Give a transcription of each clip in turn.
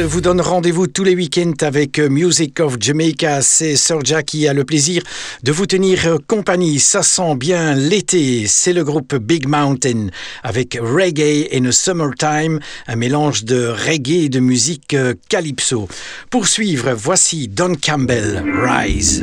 Vous donne rendez-vous tous les week-ends avec euh, Music of Jamaica. C'est Sorja qui a le plaisir de vous tenir euh, compagnie. Ça sent bien l'été. C'est le groupe Big Mountain avec Reggae the Summertime, un mélange de reggae et de musique euh, calypso. Pour suivre, voici Don Campbell, Rise.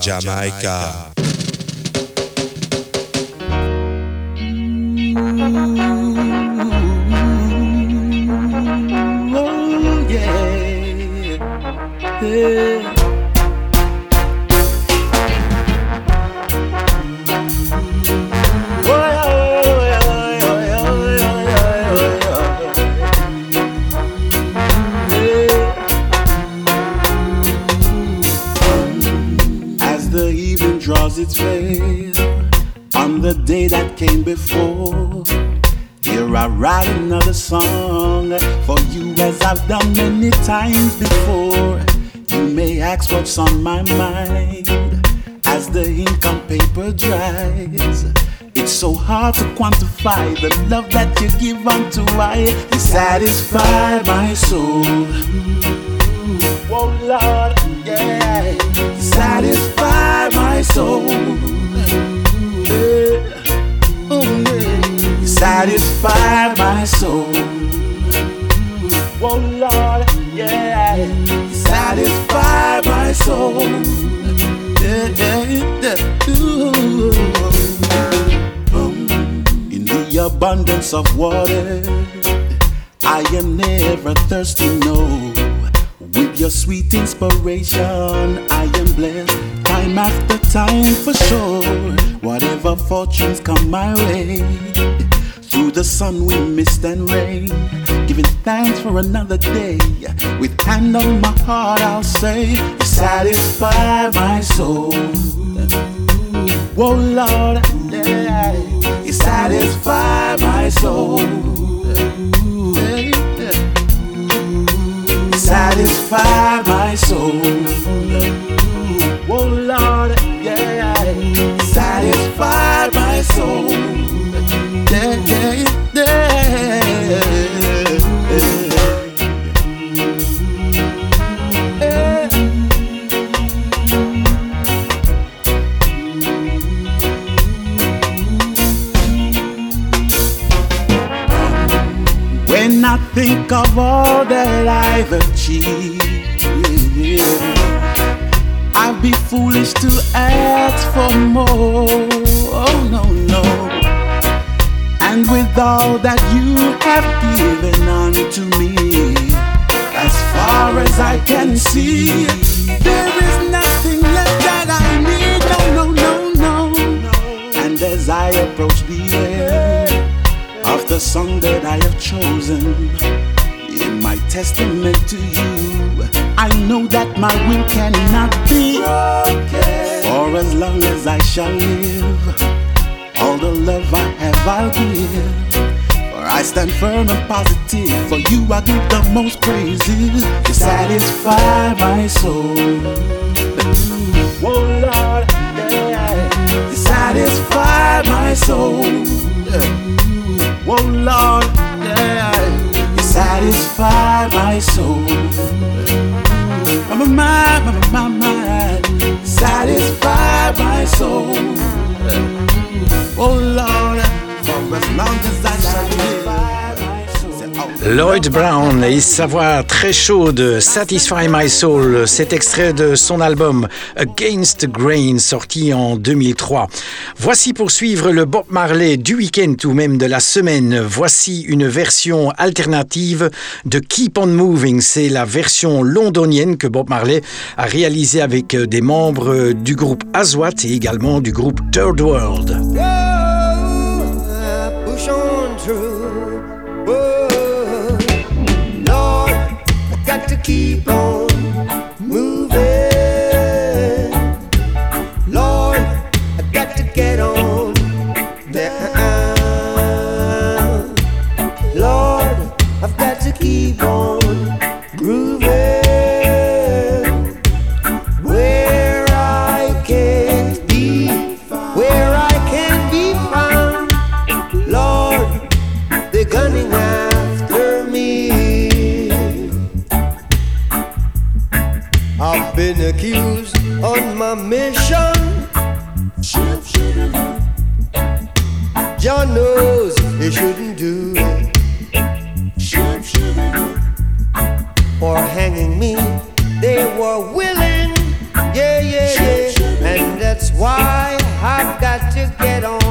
Jamaica. On my mind as the ink on paper dries. It's so hard to quantify the love that you give unto I. You satisfy my soul. Oh Lord, yeah. You satisfy my soul. Oh yeah. You satisfy my soul. Soul. Yeah, yeah, yeah. Ooh. In the abundance of water, I am never thirsty, no. With your sweet inspiration, I am blessed time after time for sure. Whatever fortunes come my way, through the sun, wind, mist, and rain giving thanks for another day. With hand on my heart, I'll say, satisfy my soul. Whoa, Lord. You satisfy my soul. Satisfy my soul. Whoa, Lord, yeah. Satisfy my soul. Yeah, yeah. I've achieved. I'd be foolish to ask for more. Oh, no, no. And with all that you have given unto me, as far as I can see, there is nothing left that I need. No, no, no, no. And as I approach the end of the song that I have chosen my testament to you. I know that my will cannot be broken. For as long as I shall live, all the love I have I'll give. For I stand firm and positive. For you, I give the most praises. You satisfy my soul. Oh Lord, yeah. You satisfy my soul. Oh Lord, satisfy my soul. My mind, my mind, my mind. Satisfy my soul. Oh Lord, for as long as I shall live. Lloyd Brown et sa voix très chaude, Satisfy My Soul, cet extrait de son album Against Grain sorti en 2003. Voici pour suivre le Bob Marley du week-end ou même de la semaine. Voici une version alternative de Keep On Moving. C'est la version londonienne que Bob Marley a réalisée avec des membres du groupe Aswat et également du groupe Third World. My mission. John knows he shouldn't do it. For hanging me, they were willing. Yeah, yeah, yeah. And that's why I've got to get on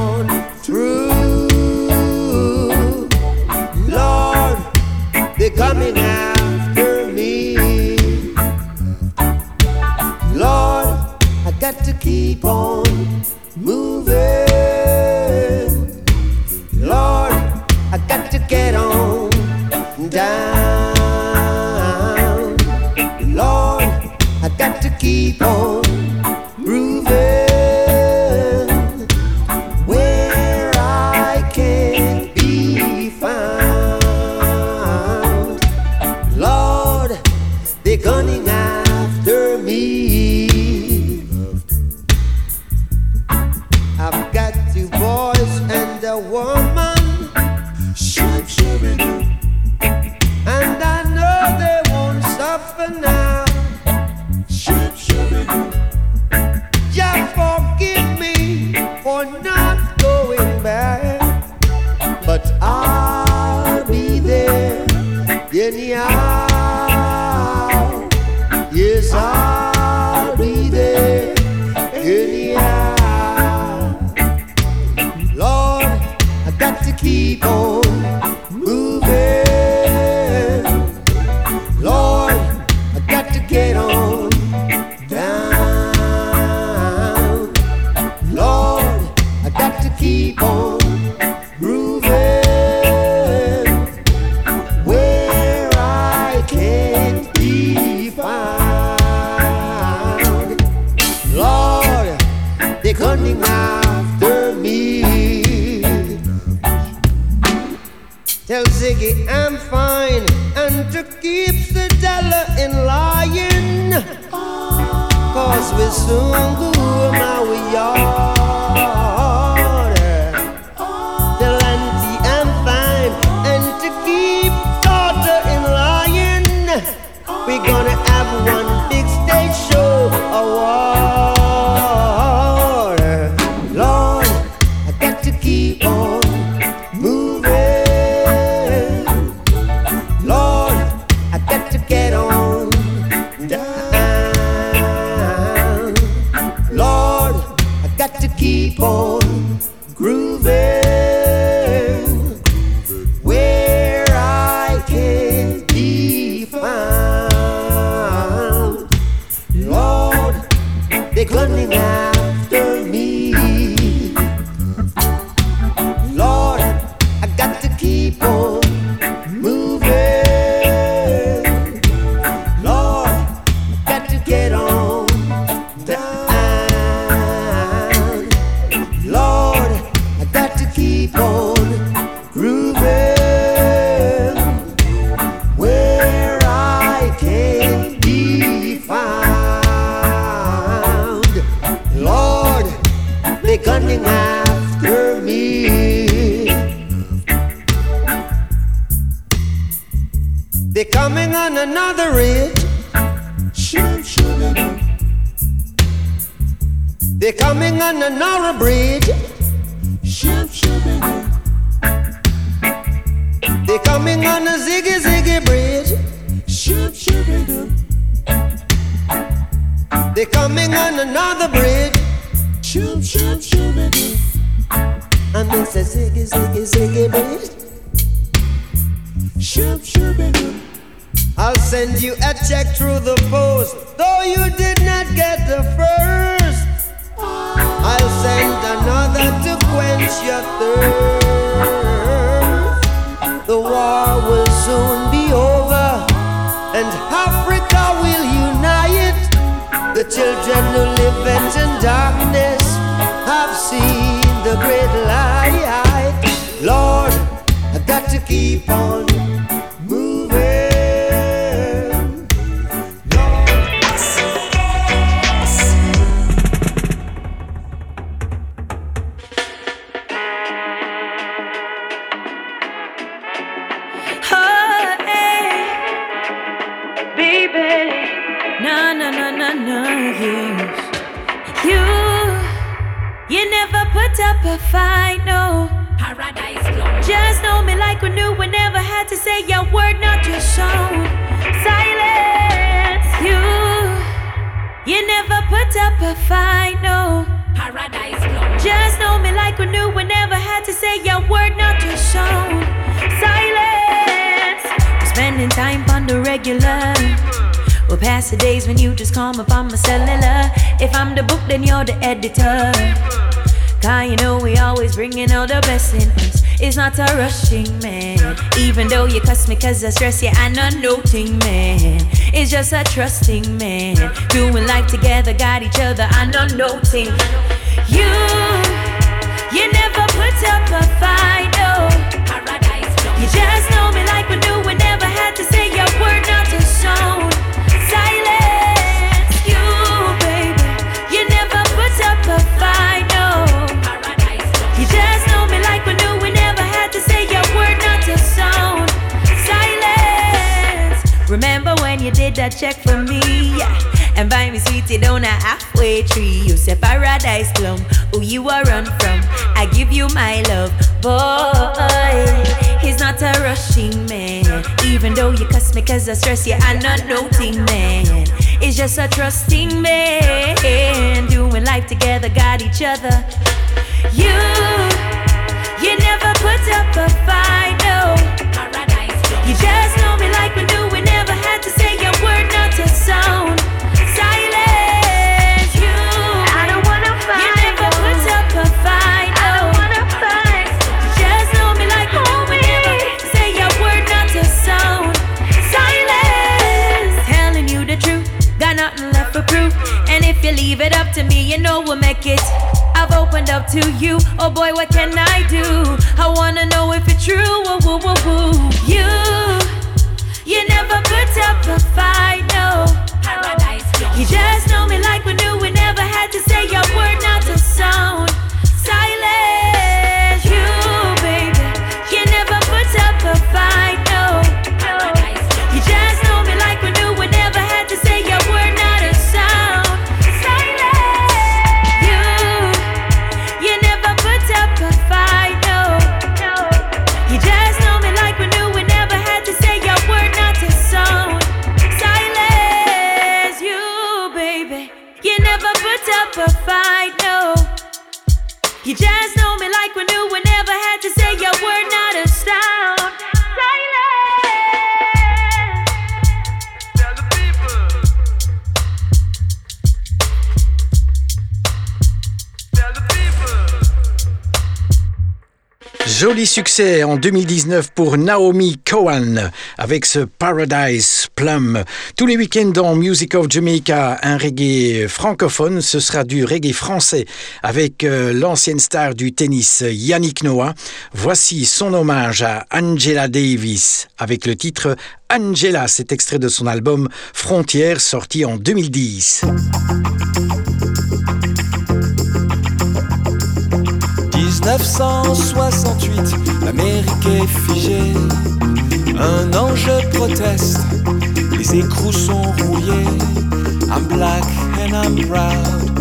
a fight, no. Paradise Just know me like we knew we never had to say your word, not your song. Silence, you. You never put up a fight, no. Paradise Just know me like we knew we never had to say your word, not your song. Silence. Spending time on the regular. We'll pass the days when you just call me on my cellular. If I'm the book, then you're the editor. Cause you know we always bringing all the best in us. It's not a rushing man. Even though you cuss me cause I stress you, I'm not noting man. It's just a trusting man. Doing life together, got each other, I'm not noting. You, you never put up a fight, no. You just know me like we knew we never had to say your word not to sound. You did that check for me? Yeah. And buy me sweetie down a halfway tree. You say paradise plum, who you are run from. I give you my love, boy. He's not a rushing man. Even though you cuss me cause I stress you, I'm not noting man. It's just a trusting man. Doing life together, got each other. You, you never put up a fight, no. You just know me like we knew we never had to say word not to sound. Silence, you. I don't wanna fight. You never put up a fight. I don't wanna fight. You just know me like we we never say a word not to sound. Silence, telling you the truth, got nothing left for proof. And if you leave it up to me, you know we'll make it. I've opened up to you. Oh boy, what can I do? I wanna know if it's true. Woo, woo, woo, Succès en 2019 pour Naomi Cohen avec ce Paradise Plum. Tous les week-ends dans Music of Jamaica, un reggae francophone, ce sera du reggae français avec euh, l'ancienne star du tennis Yannick Noah. Voici son hommage à Angela Davis avec le titre Angela, cet extrait de son album Frontières sorti en 2010. 1968, l'Amérique est figée. Un ange proteste, les écrous sont rouillés. I'm black and I'm proud.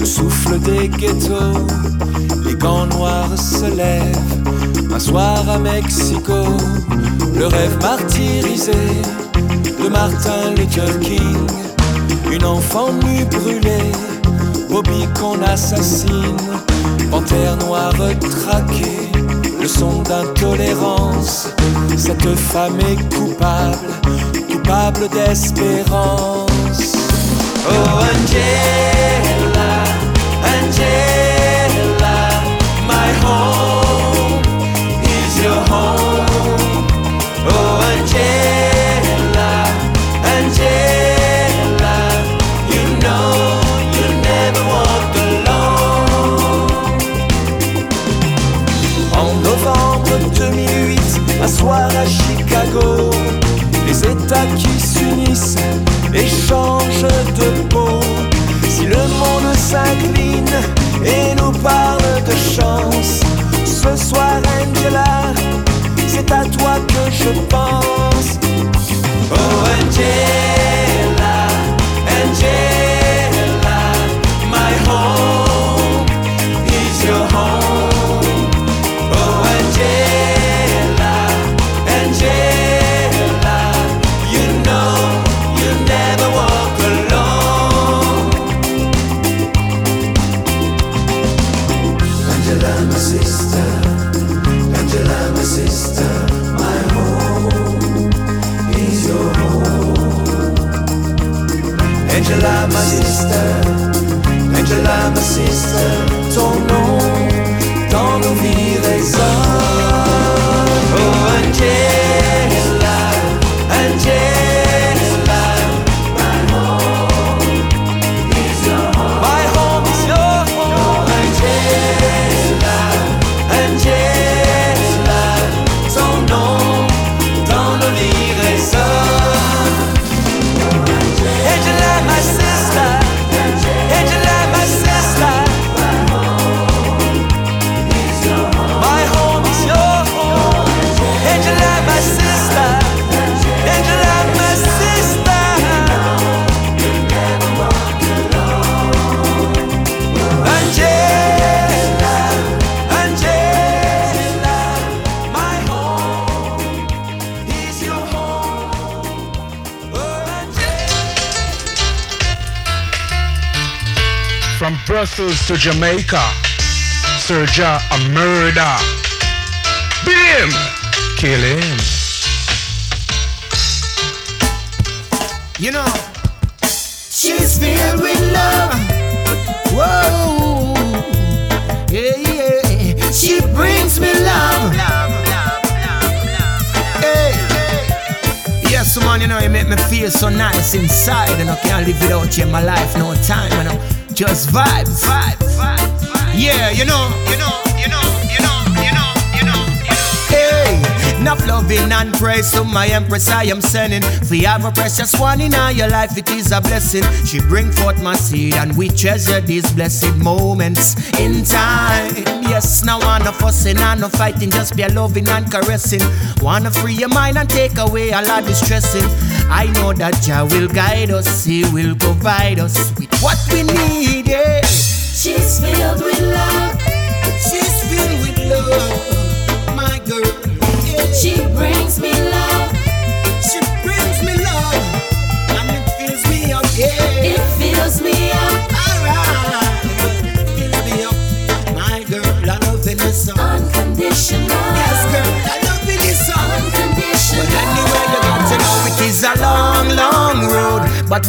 Le souffle des ghettos, les gants noirs se lèvent. Un soir à Mexico, le rêve martyrisé de Martin Luther King. Une enfant nue brûlée, Bobby qu'on assassine. Panthère noire traquée, le son d'intolérance. Cette femme est coupable, coupable d'espérance. Oh Angela, Angela, Les États qui s'unissent échange de peau. Si le monde s'incline et nous parle de chance, ce soir Angela, c'est à toi que je pense. Oh Angela, to Jamaica, Serja a murder. Beat him, kill him. You know, she's filled with love. Whoa, yeah, yeah. She brings me love. Hey. Yes, man, you know, you make me feel so nice inside, and I can't live without you in my life, no time, you know. Just vibes, vibes, vibes. Yeah, you know, you know, you know, you know, you know, you know. Hey, enough loving and praise to my empress I am sending. For you have a precious one in all your life, it is a blessing. She bring forth my seed and we treasure these blessed moments in time. Yes, now wanna fussing and no fighting, just be loving and caressing. Wanna free your mind and take away a lot of stressing. I know that Jah will guide us, He will provide us what we need. Yeah. She's filled with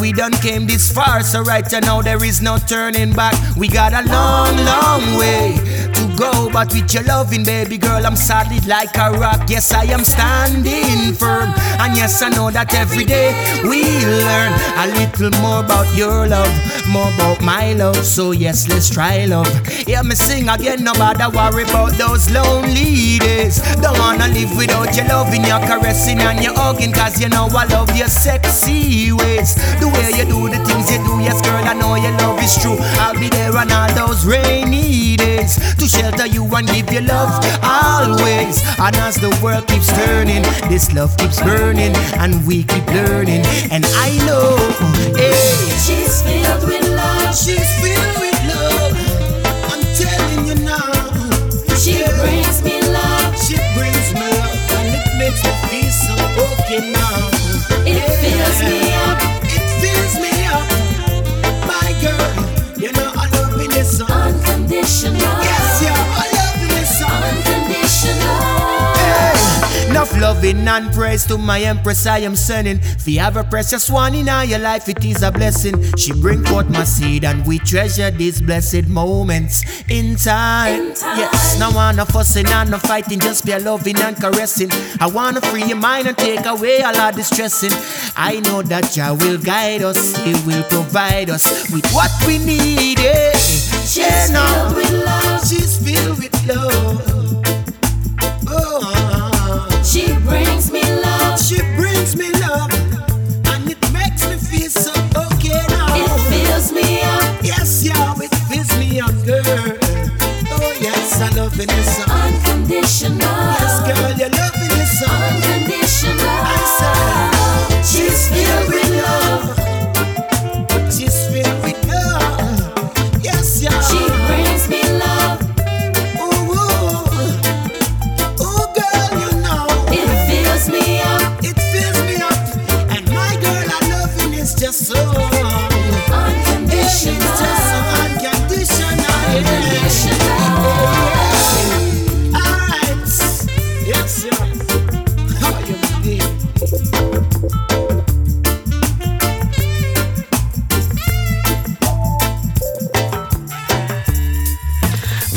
we done came this far, so right now there is no turning back. We got a long, long way to go. But with your loving, baby girl, I'm solid like a rock. Yes, I am standing firm. And yes, I know that every day we learn a little more about your love, more about my love. So yes, let's try love. Hear me sing again, nobody worry about those lonely days. Don't wanna live without your loving, your caressing and your hugging, cause you know I love your sexy ways. The way you do the things you do, yes, girl, I know your love is true. I'll be there on all those rainy days to shelter you and give you love always. And as the world keeps turning, this love keeps burning, and we keep learning. And I know, hey, She's filled with love. She's filled with love. I'm telling you now. She Yeah. brings me love. She brings me love and it makes me feel so okay now. It fills me loving and praise to my empress I am sending. If you have a precious one in all your life, it is a blessing. She bring forth my seed and we treasure these blessed moments in time. In time. Yes, no wanna fussing and no fighting, just be a loving and caressing. I wanna free your mind and take away all our distressing. I know that Jah will guide us, He will provide us with what we need. eh. She's Yeah, no. filled with love. She's filled with love.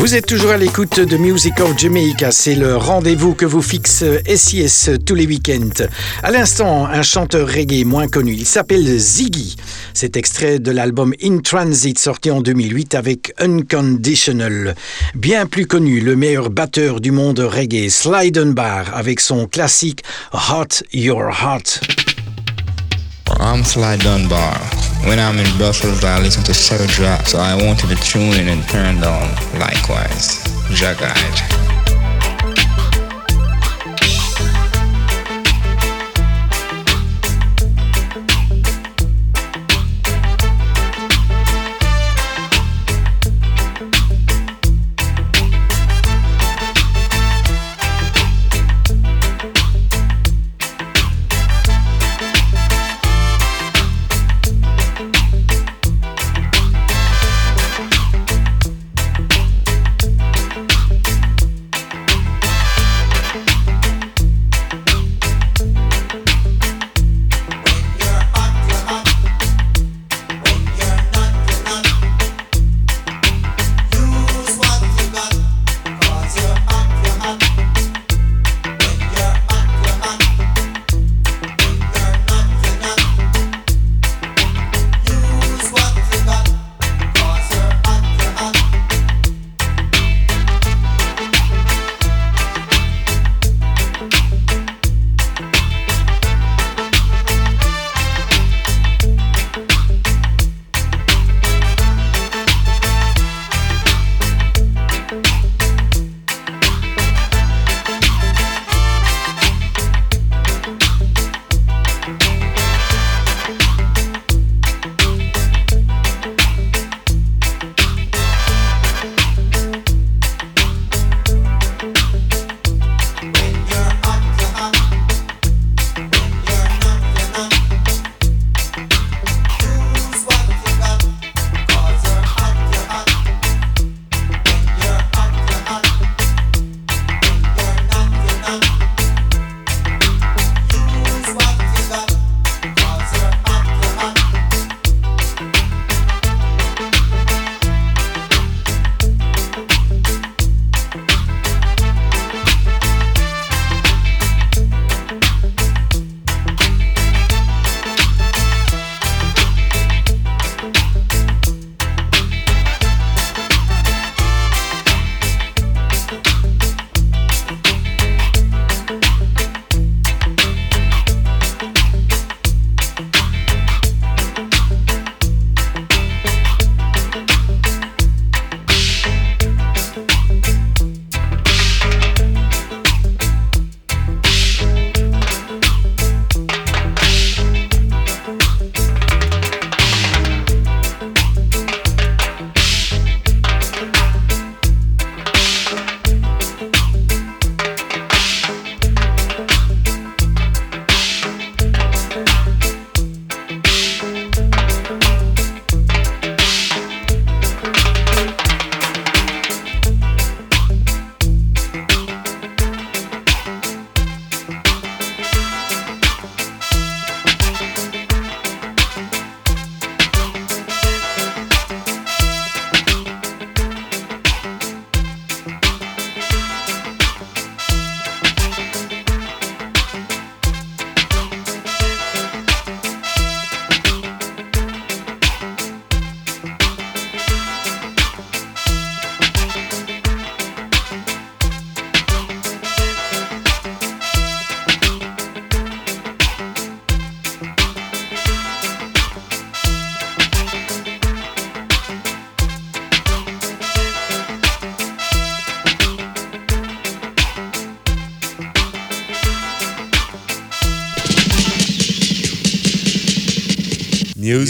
Vous êtes toujours à l'écoute de Music of Jamaica, c'est le rendez-vous que vous fixe SIS tous les week-ends. À l'instant, un chanteur reggae moins connu, il s'appelle Ziggy. C'est extrait de l'album In Transit sorti en 2008 avec Unconditional. Bien plus connu, le meilleur batteur du monde reggae, Sly Dunbar, avec son classique Hot Your Heart. I'm Sly Dunbar. When I'm in Brussels, I listen to Surge Rock, so I wanted to tune in and turn on likewise. Jagite.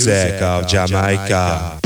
Music of Jamaica.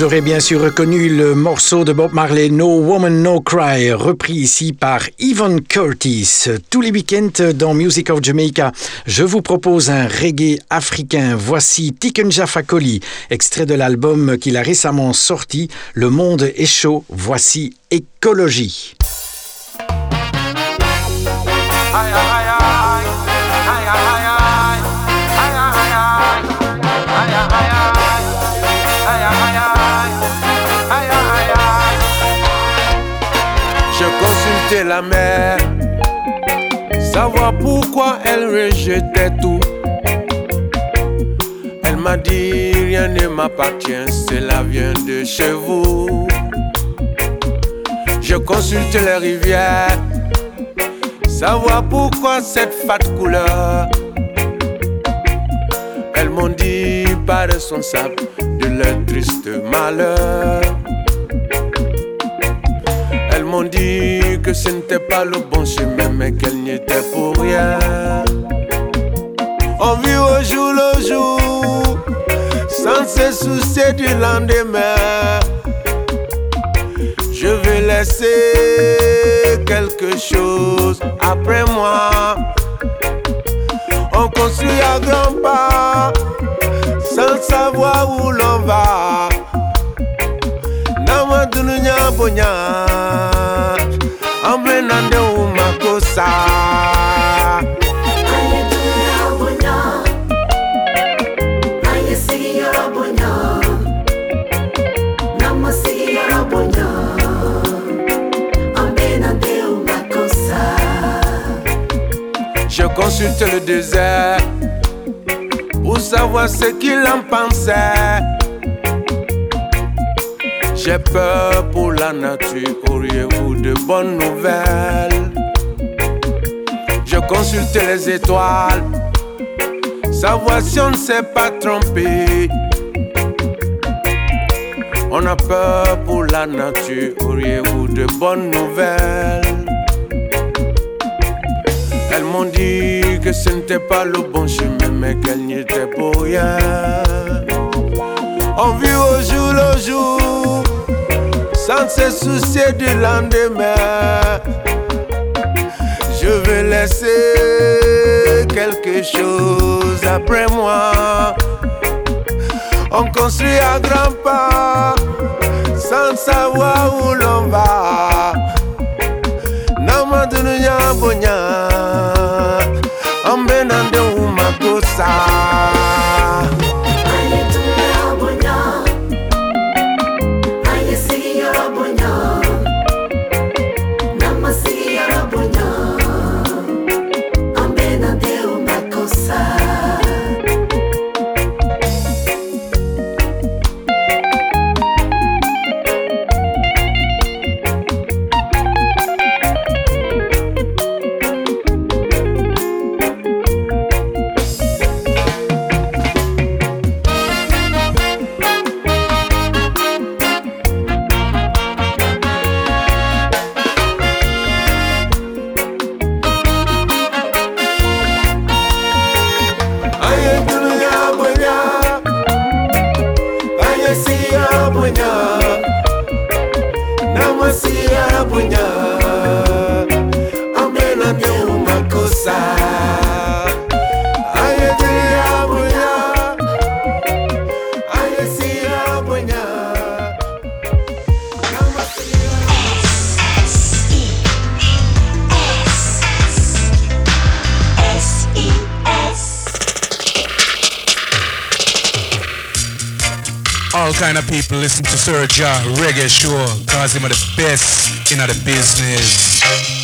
Vous aurez bien sûr reconnu le morceau de Bob Marley No Woman No Cry, repris ici par Yvonne Curtis. Tous les week-ends dans Music of Jamaica, je vous propose un reggae africain. Voici Tiken Jaffa extrait de l'album qu'il a récemment sorti, Le monde est chaud. Voici Écologie. elle rejetait tout. Elle m'a dit rien ne m'appartient, cela vient de chez vous. Je consulte les rivières, savoir pourquoi cette fat couleur. Elles m'ont dit pas responsable de leur triste malheur. Elles m'ont dit que ce n'était pas le bon chemin, mais qu'elles n'y étaient pour rien. On vit au jour le jour, sans se soucier du lendemain. Je vais laisser quelque chose après moi. On construit à grands pas, sans savoir où l'on va. Nama dununya bonya, consulte le désert pour savoir ce qu'il en pensait. J'ai peur pour la nature, auriez-vous de bonnes nouvelles? Je consulte les étoiles, savoir si on ne s'est pas trompé. On a peur pour la nature, auriez-vous de bonnes nouvelles? Elles m'ont dit que ce n'était pas le bon chemin, mais qu'elles n'y étaient pour rien. On vit au jour le jour, sans se soucier du lendemain. Je vais laisser quelque chose après moi. On construit à grands pas, sans savoir où l'on va. Serja Reggae Show cause him are the best in the business.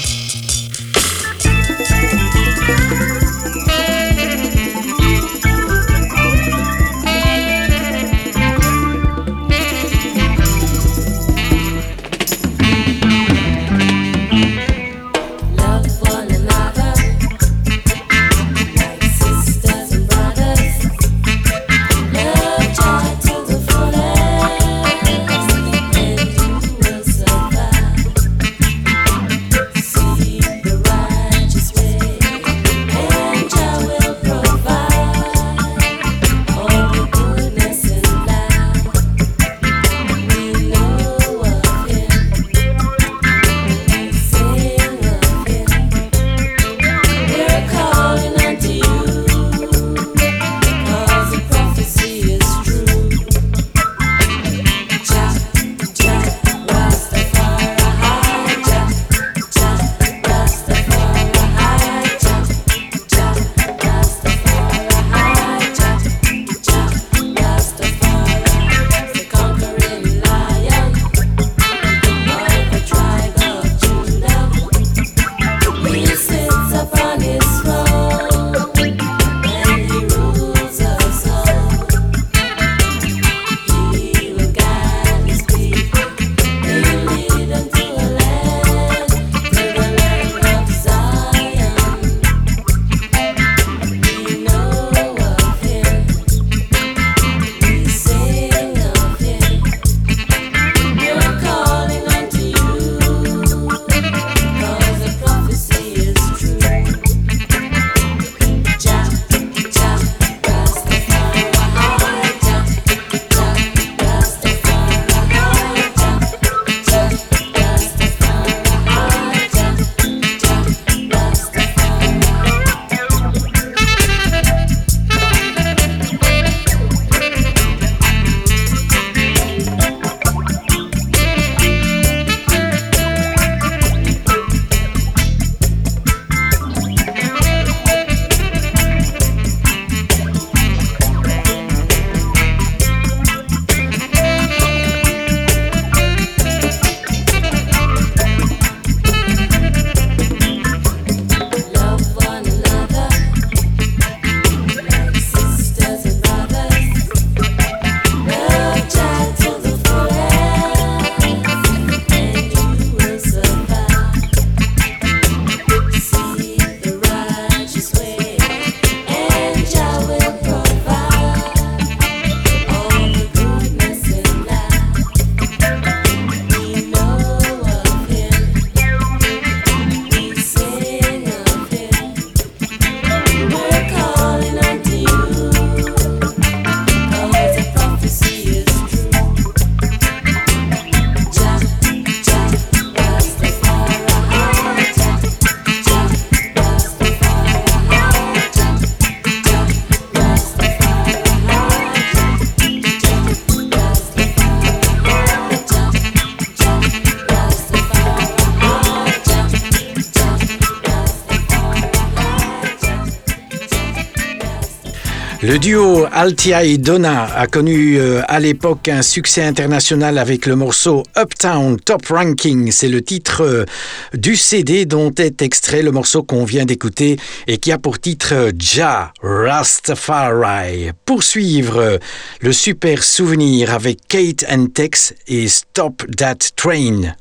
Le duo Altia et Donna a connu euh, à l'époque un succès international avec le morceau Uptown Top Ranking. C'est le titre euh, du CD dont est extrait le morceau qu'on vient d'écouter et qui a pour titre Ja Rastafari. Poursuivre le super souvenir avec Kate and Tex et Stop That Train.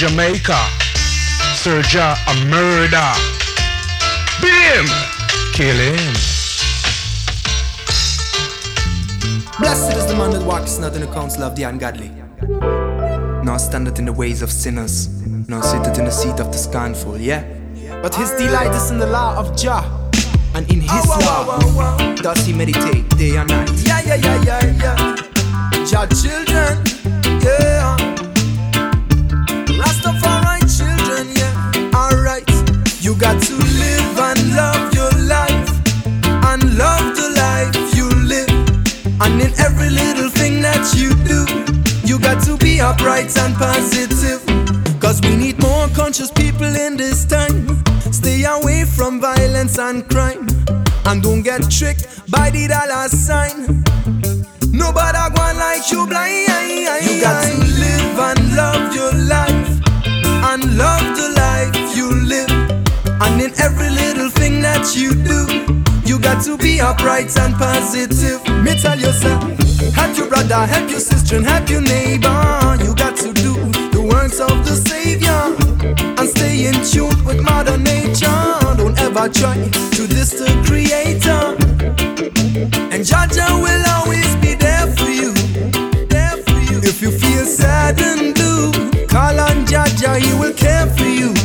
Jamaica. Serja a murder. Beat him. Kill him. Blessed is the man that walks not in the counsel of the ungodly, nor standeth in the ways of sinners, nor sitteth in the seat of the scornful, yeah. But his delight is in the law of Jah, and in his law does he meditate day and night. Yeah, yeah, yeah, yeah, yeah. Jah children, And in every little thing that you do, you got to be upright and positive. Cause we need more conscious people in this time. Stay away from violence and crime. And don't get tricked by the dollar sign. Nobody going like you blind. You got to live and love your life and love the life you live. And in every little thing that you do, you got to be upright and positive. Me tell you, sir. Help your brother, help your sister, and help your neighbor. You got to do the works of the Savior and stay in tune with Mother Nature. Don't ever try to diss the Creator. And Jah Jah will always be there for you. There for you. If you feel sad and blue, call on Jah Jah, he will care for you.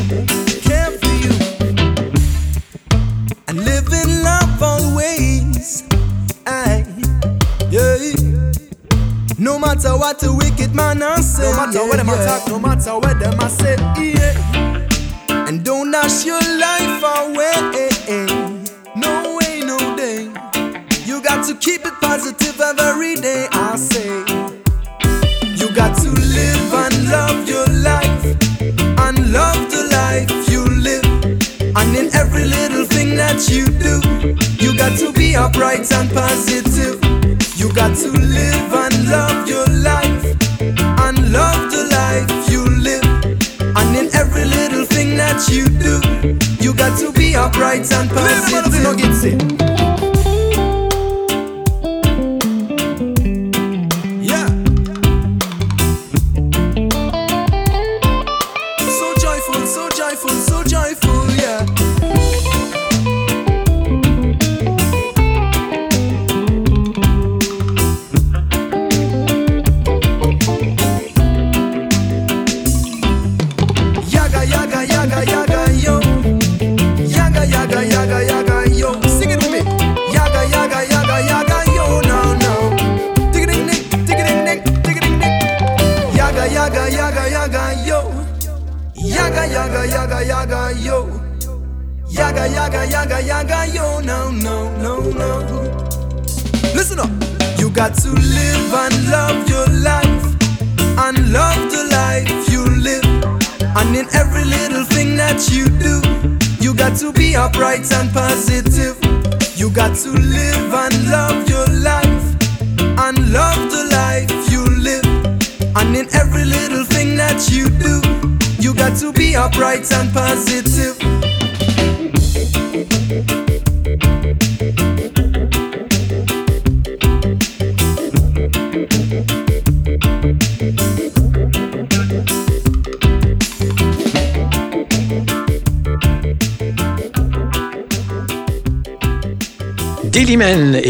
Yeah. No matter what a wicked man I say. No matter yeah, what them yeah. attack, no matter what them I say. Yeah. And don't dash your life away. No way, no day. You got to keep it positive every day. I say. You got to live and love your life and love the life in every little thing that you do. You got to be upright and positive. You got to live and love your life and love the life you live. And in every little thing that you do, you got to be upright and positive.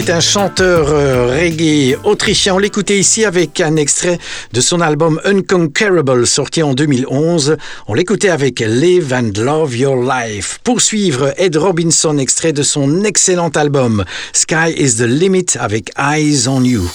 Un chanteur euh, reggae autrichien. On l'écoutait ici avec un extrait de son album Unconquerable sorti en 2011. On l'écoutait avec Live and Love Your Life. Pour suivre Ed Robinson, extrait de son excellent album Sky is the Limit avec Eyes on You.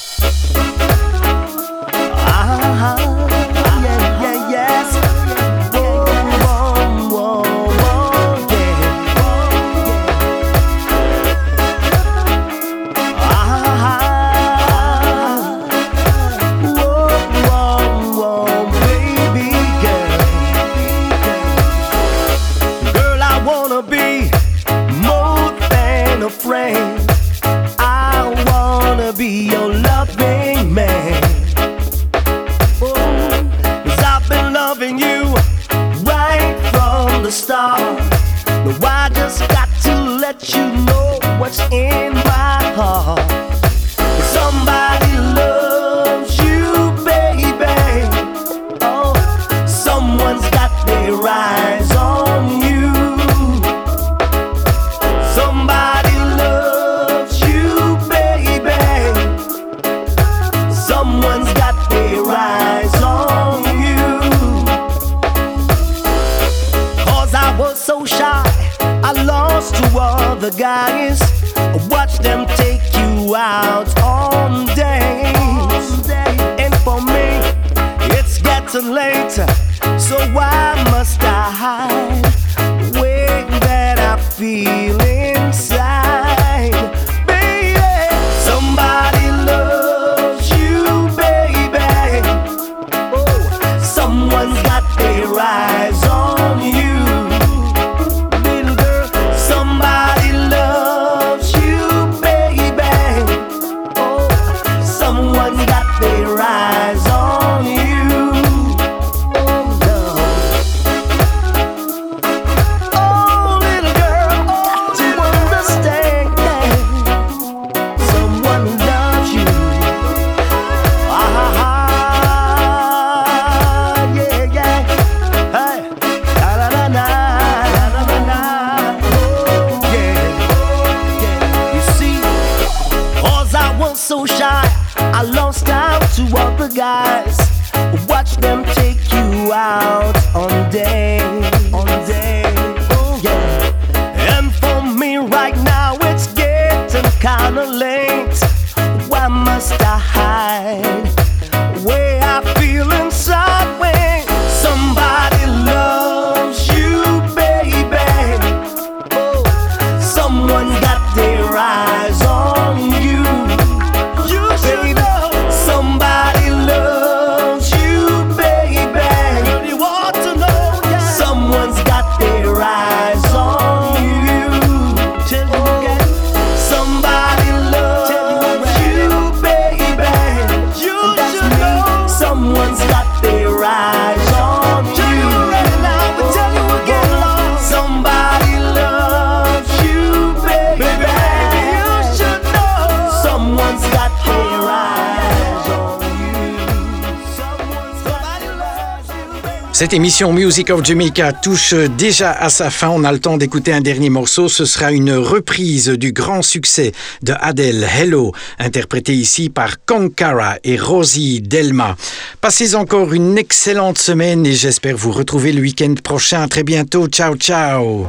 Cette émission Music of Jamaica touche déjà à sa fin. On a le temps d'écouter un dernier morceau. Ce sera une reprise du grand succès de Adele, Hello, interprété ici par Konkara et Rosie Delma. Passez encore une excellente semaine et j'espère vous retrouver le week-end prochain. À très bientôt. Ciao, ciao.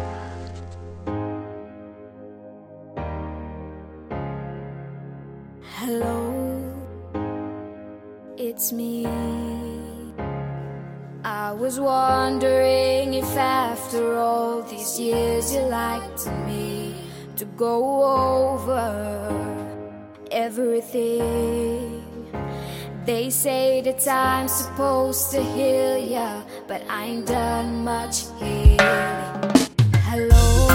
Was wondering if after all these years you liked me to go over everything. They say that I'm supposed to heal ya, but I ain't done much healing. Hello,